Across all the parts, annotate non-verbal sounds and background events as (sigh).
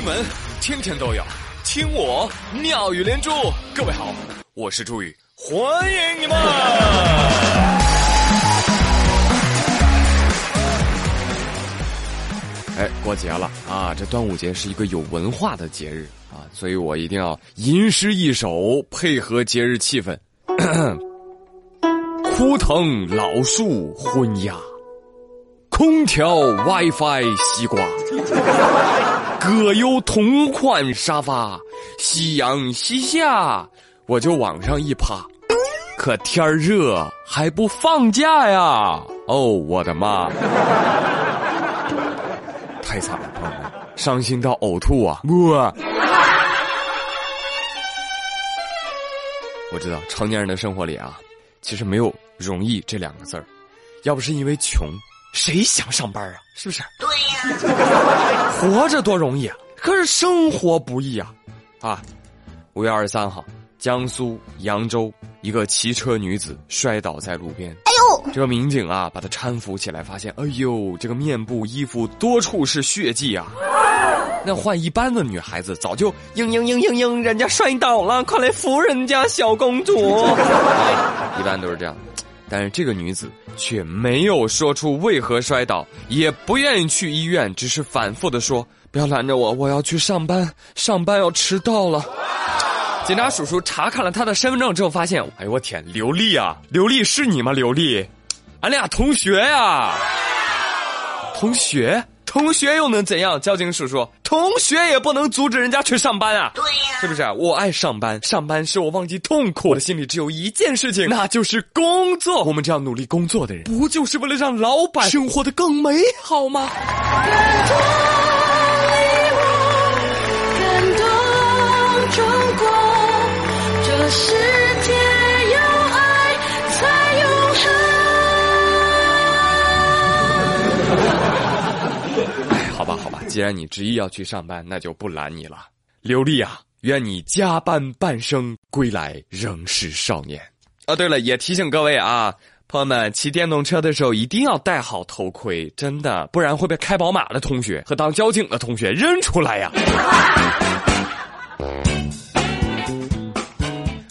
新闻天天都有，听我妙语连珠。各位好，我是朱宇，欢迎你们！哎，过节了啊！这端午节是一个有文化的节日啊，所以我一定要吟诗一首，配合节日气氛。(clears throat) 枯藤老树昏鸦，空调 WiFi 西瓜。葛优同款沙发，夕阳西下，我就往上一趴。可天热还不放假呀？哦，我的妈！(laughs) 太惨了，朋友们，伤心到呕吐啊！我，我知道成年人的生活里啊，其实没有容易这两个字儿，要不是因为穷。谁想上班啊？是不是？对呀，活着多容易啊！可是生活不易啊！啊，五月二十三号，江苏扬州一个骑车女子摔倒在路边。哎呦！这个民警啊，把她搀扶起来，发现，哎呦，这个面部、衣服多处是血迹啊！那换一般的女孩子，早就嘤嘤嘤嘤嘤，人家摔倒了，快来扶人家小公主。一般都是这样。但是这个女子却没有说出为何摔倒，也不愿意去医院，只是反复的说：“不要拦着我，我要去上班，上班要迟到了。”警察叔叔查看了她的身份证之后，发现：“哎呦我天，刘丽啊，刘丽是你吗？刘丽，俺俩同学呀，同学。”同学又能怎样？交警叔叔，同学也不能阻止人家去上班啊！对呀，是不是？我爱上班，上班使我忘记痛苦。我的心里只有一件事情，那就是工作。我们这样努力工作的人，不就是为了让老板生活的更美好吗？感动感动中国，这是。既然你执意要去上班，那就不拦你了。刘丽啊，愿你加班半生，归来仍是少年。哦，对了，也提醒各位啊，朋友们，骑电动车的时候一定要戴好头盔，真的，不然会被开宝马的同学和当交警的同学认出来呀。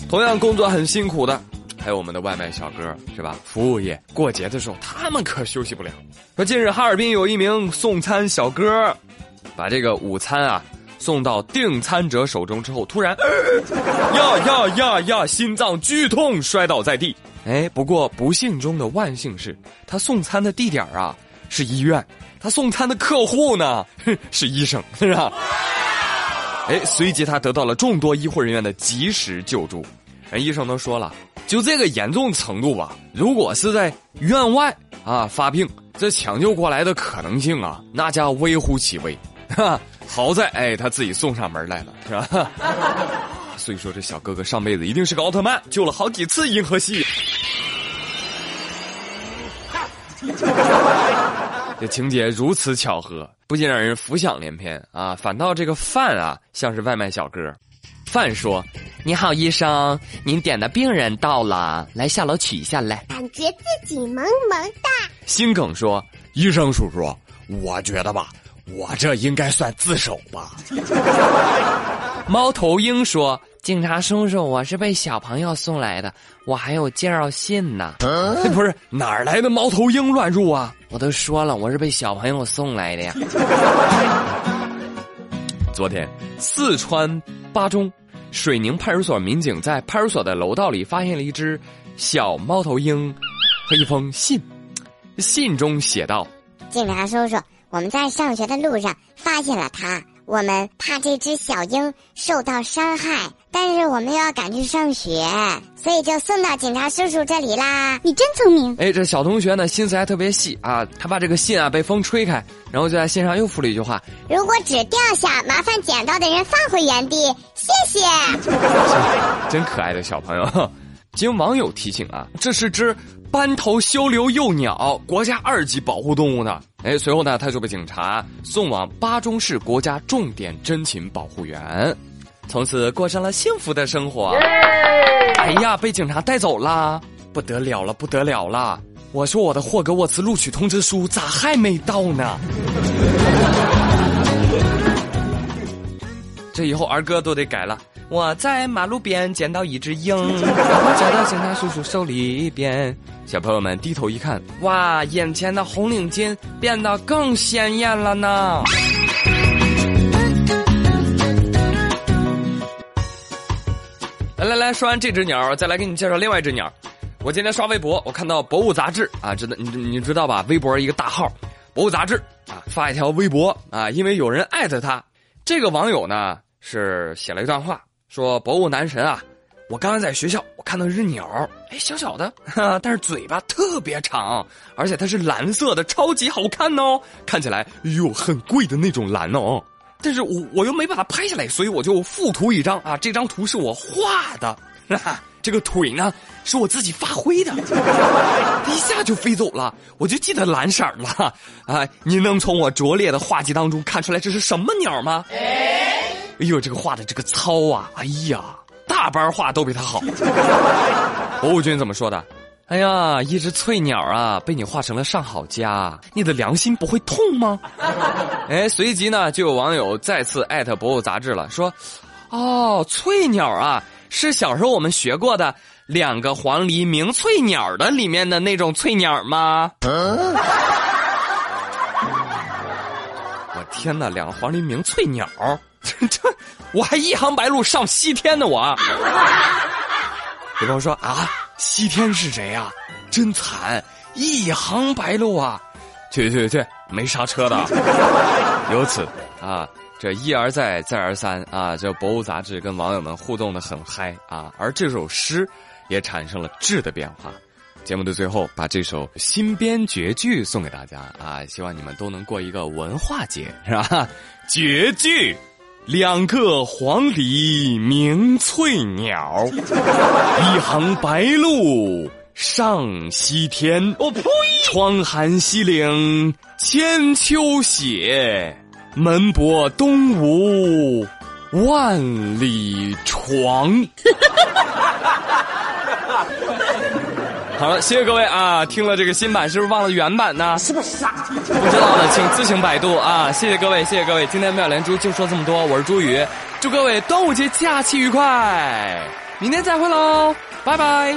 同样工作很辛苦的。还有我们的外卖小哥是吧？服务业过节的时候，他们可休息不了。说近日哈尔滨有一名送餐小哥，把这个午餐啊送到订餐者手中之后，突然 (laughs) 呀呀呀呀，心脏剧痛摔倒在地。哎，不过不幸中的万幸是，他送餐的地点啊是医院，他送餐的客户呢 (laughs) 是医生，是吧？哎，随即他得到了众多医护人员的及时救助。人医生都说了。就这个严重程度吧，如果是在院外啊发病，这抢救过来的可能性啊，那叫微乎其微。哈，好在哎，他自己送上门来了，是吧？(laughs) 所以说这小哥哥上辈子一定是个奥特曼，救了好几次银河系。(laughs) 这情节如此巧合，不仅让人浮想联翩啊，反倒这个饭啊像是外卖小哥。范说：“你好，医生，您点的病人到了，来下楼取一下来。”感觉自己萌萌哒。心梗说：“医生叔叔，我觉得吧，我这应该算自首吧。(laughs) ”猫头鹰说：“警察叔叔，我是被小朋友送来的，我还有介绍信呢。(laughs) ”不是哪儿来的猫头鹰乱入啊？我都说了，我是被小朋友送来的呀。(laughs) 昨天，四川巴中。水宁派出所民警在派出所的楼道里发现了一只小猫头鹰和一封信，信中写道：“警察叔叔，我们在上学的路上发现了它，我们怕这只小鹰受到伤害。”但是我们又要赶去上学，所以就送到警察叔叔这里啦。你真聪明！哎，这小同学呢，心思还特别细啊。他把这个信啊被风吹开，然后就在信上又附了一句话：如果纸掉下，麻烦捡到的人放回原地，谢谢。(laughs) 真可爱的小朋友。经网友提醒啊，这是只斑头修留幼鸟，国家二级保护动物呢。哎，随后呢，他就被警察送往巴中市国家重点珍禽保护园。从此过上了幸福的生活。哎呀，被警察带走啦，不得了了，不得了了！我说我的霍格沃茨录取通知书咋还没到呢？这以后儿歌都得改了。我在马路边捡到一只鹰，(laughs) 我交到警察叔叔手里边。小朋友们低头一看，哇，眼前的红领巾变得更鲜艳了呢。来来来说完这只鸟，再来给你介绍另外一只鸟。我今天刷微博，我看到《博物》杂志啊，知道你你知道吧？微博一个大号，《博物》杂志啊，发一条微博啊，因为有人艾特他，这个网友呢是写了一段话，说：“博物男神啊，我刚刚在学校，我看到一只鸟，哎，小小的，哈，(laughs) 但是嘴巴特别长，而且它是蓝色的，超级好看哦，看起来哟很贵的那种蓝哦。”但是我我又没把它拍下来，所以我就附图一张啊。这张图是我画的，(laughs) 这个腿呢是我自己发挥的，(laughs) 一下就飞走了。我就记得蓝色了啊！您能从我拙劣的画技当中看出来这是什么鸟吗？哎呦，这个画的这个糙啊！哎呀，大班画都比他好。(laughs) 博物君怎么说的？哎呀，一只翠鸟啊，被你画成了上好佳，你的良心不会痛吗？(laughs) 哎，随即呢，就有网友再次艾特博物杂志了，说：“哦，翠鸟啊，是小时候我们学过的两个黄鹂鸣翠鸟的里面的那种翠鸟吗？” (laughs) 我天哪，两个黄鹂鸣翠鸟，这这，我还一行白鹭上西天呢，我。有朋友说啊。西天是谁呀？真惨，一行白鹭啊！去去去，没刹车的。(laughs) 由此啊，这一而再，再而三啊，这博物杂志跟网友们互动的很嗨啊，而这首诗也产生了质的变化。节目的最后，把这首新编绝句送给大家啊，希望你们都能过一个文化节，是吧？绝句。两个黄鹂鸣翠鸟，(laughs) 一行白鹭上西天。我呸！窗含西岭千秋雪，门泊东吴万里床。(laughs) 好了，谢谢各位啊！听了这个新版，是不是忘了原版呢？是不是傻？不知道的请自行百度啊！谢谢各位，谢谢各位！今天妙连珠就说这么多，我是朱宇，祝各位端午节假期愉快，明天再会喽，拜拜。